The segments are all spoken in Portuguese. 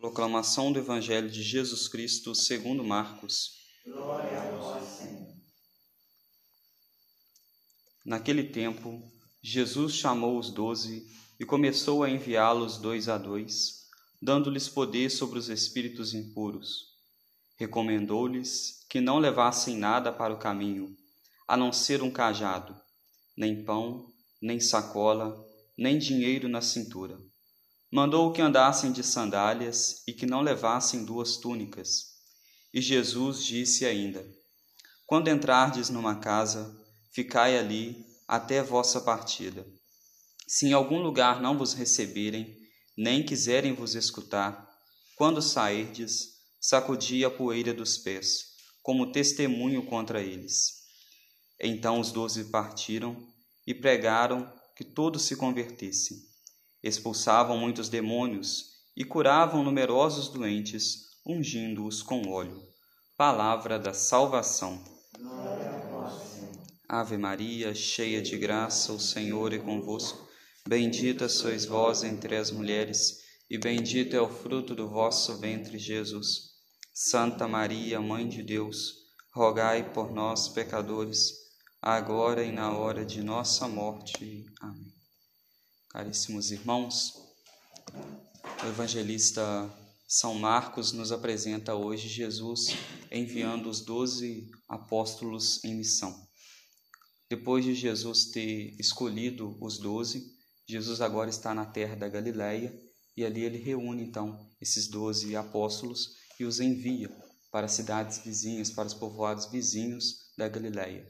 Proclamação do Evangelho de Jesus Cristo segundo Marcos. Glória a vós, Senhor. Naquele tempo, Jesus chamou os doze e começou a enviá-los dois a dois, dando-lhes poder sobre os espíritos impuros. Recomendou-lhes que não levassem nada para o caminho, a não ser um cajado, nem pão, nem sacola, nem dinheiro na cintura. Mandou que andassem de sandálias e que não levassem duas túnicas. E Jesus disse ainda: Quando entrardes numa casa, ficai ali até vossa partida. Se em algum lugar não vos receberem, nem quiserem vos escutar, quando sairdes, sacudi a poeira dos pés, como testemunho contra eles. Então os doze partiram e pregaram que todos se convertessem. Expulsavam muitos demônios e curavam numerosos doentes, ungindo-os com óleo. Palavra da salvação. Ave Maria, cheia de graça, o Senhor é convosco. Bendita sois vós entre as mulheres, e bendito é o fruto do vosso ventre, Jesus. Santa Maria, Mãe de Deus, rogai por nós, pecadores, agora e na hora de nossa morte. Amém. Caríssimos irmãos, o evangelista São Marcos nos apresenta hoje Jesus enviando os doze apóstolos em missão. Depois de Jesus ter escolhido os doze, Jesus agora está na terra da Galileia e ali ele reúne então esses doze apóstolos e os envia para as cidades vizinhas, para os povoados vizinhos da Galileia.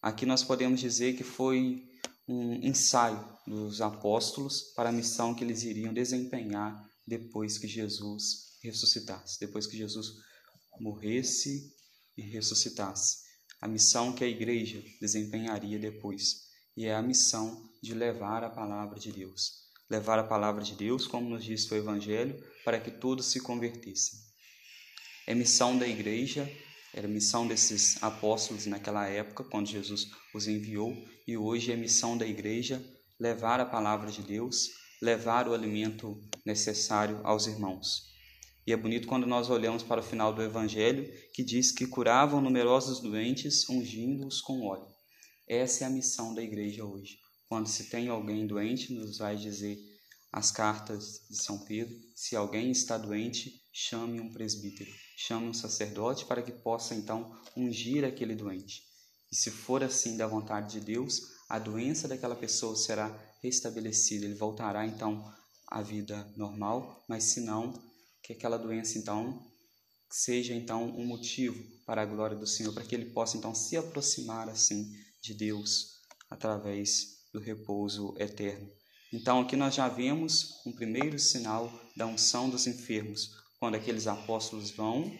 Aqui nós podemos dizer que foi um ensaio dos apóstolos para a missão que eles iriam desempenhar depois que Jesus ressuscitasse, depois que Jesus morresse e ressuscitasse. A missão que a igreja desempenharia depois, e é a missão de levar a palavra de Deus. Levar a palavra de Deus, como nos diz o Evangelho, para que todos se convertessem. É missão da igreja, era missão desses apóstolos naquela época, quando Jesus os enviou, e hoje é missão da igreja levar a palavra de Deus, levar o alimento necessário aos irmãos. E é bonito quando nós olhamos para o final do Evangelho, que diz que curavam numerosos doentes, ungindo-os com óleo. Essa é a missão da igreja hoje. Quando se tem alguém doente, nos vai dizer as cartas de São Pedro: se alguém está doente, chame um presbítero, chame um sacerdote para que possa então ungir aquele doente. E se for assim da vontade de Deus, a doença daquela pessoa será restabelecida, ele voltará então à vida normal, mas se não, que aquela doença então seja então um motivo para a glória do Senhor, para que ele possa então se aproximar assim de Deus através do repouso eterno. Então aqui nós já vemos um primeiro sinal da unção dos enfermos, quando aqueles apóstolos vão,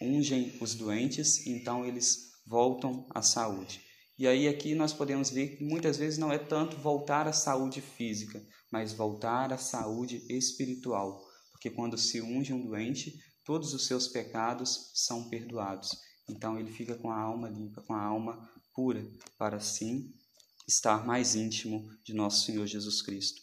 ungem os doentes, então eles voltam à saúde. E aí aqui nós podemos ver que muitas vezes não é tanto voltar à saúde física, mas voltar à saúde espiritual, porque quando se unge um doente, todos os seus pecados são perdoados. Então ele fica com a alma limpa, com a alma pura, para assim estar mais íntimo de nosso Senhor Jesus Cristo.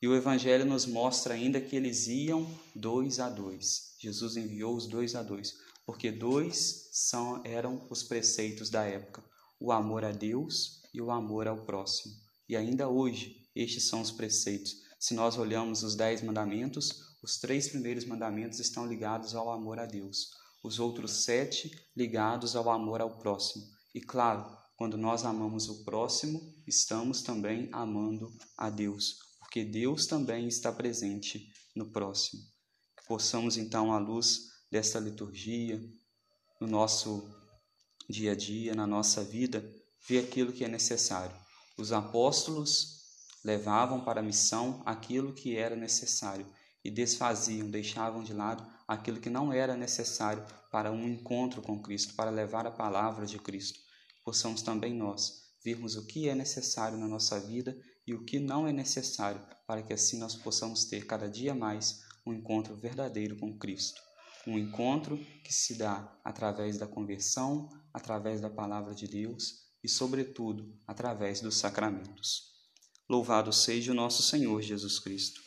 E o Evangelho nos mostra ainda que eles iam dois a dois. Jesus enviou os dois a dois, porque dois são, eram os preceitos da época: o amor a Deus e o amor ao próximo. E ainda hoje, estes são os preceitos. Se nós olhamos os dez mandamentos, os três primeiros mandamentos estão ligados ao amor a Deus, os outros sete ligados ao amor ao próximo. E claro, quando nós amamos o próximo, estamos também amando a Deus, porque Deus também está presente no próximo. Que possamos então, à luz desta liturgia, no nosso dia a dia, na nossa vida, ver aquilo que é necessário. Os apóstolos levavam para a missão aquilo que era necessário e desfaziam, deixavam de lado aquilo que não era necessário para um encontro com Cristo, para levar a palavra de Cristo. Possamos também nós vermos o que é necessário na nossa vida e o que não é necessário, para que assim nós possamos ter cada dia mais um encontro verdadeiro com Cristo. Um encontro que se dá através da conversão, através da palavra de Deus e, sobretudo, através dos sacramentos. Louvado seja o nosso Senhor Jesus Cristo.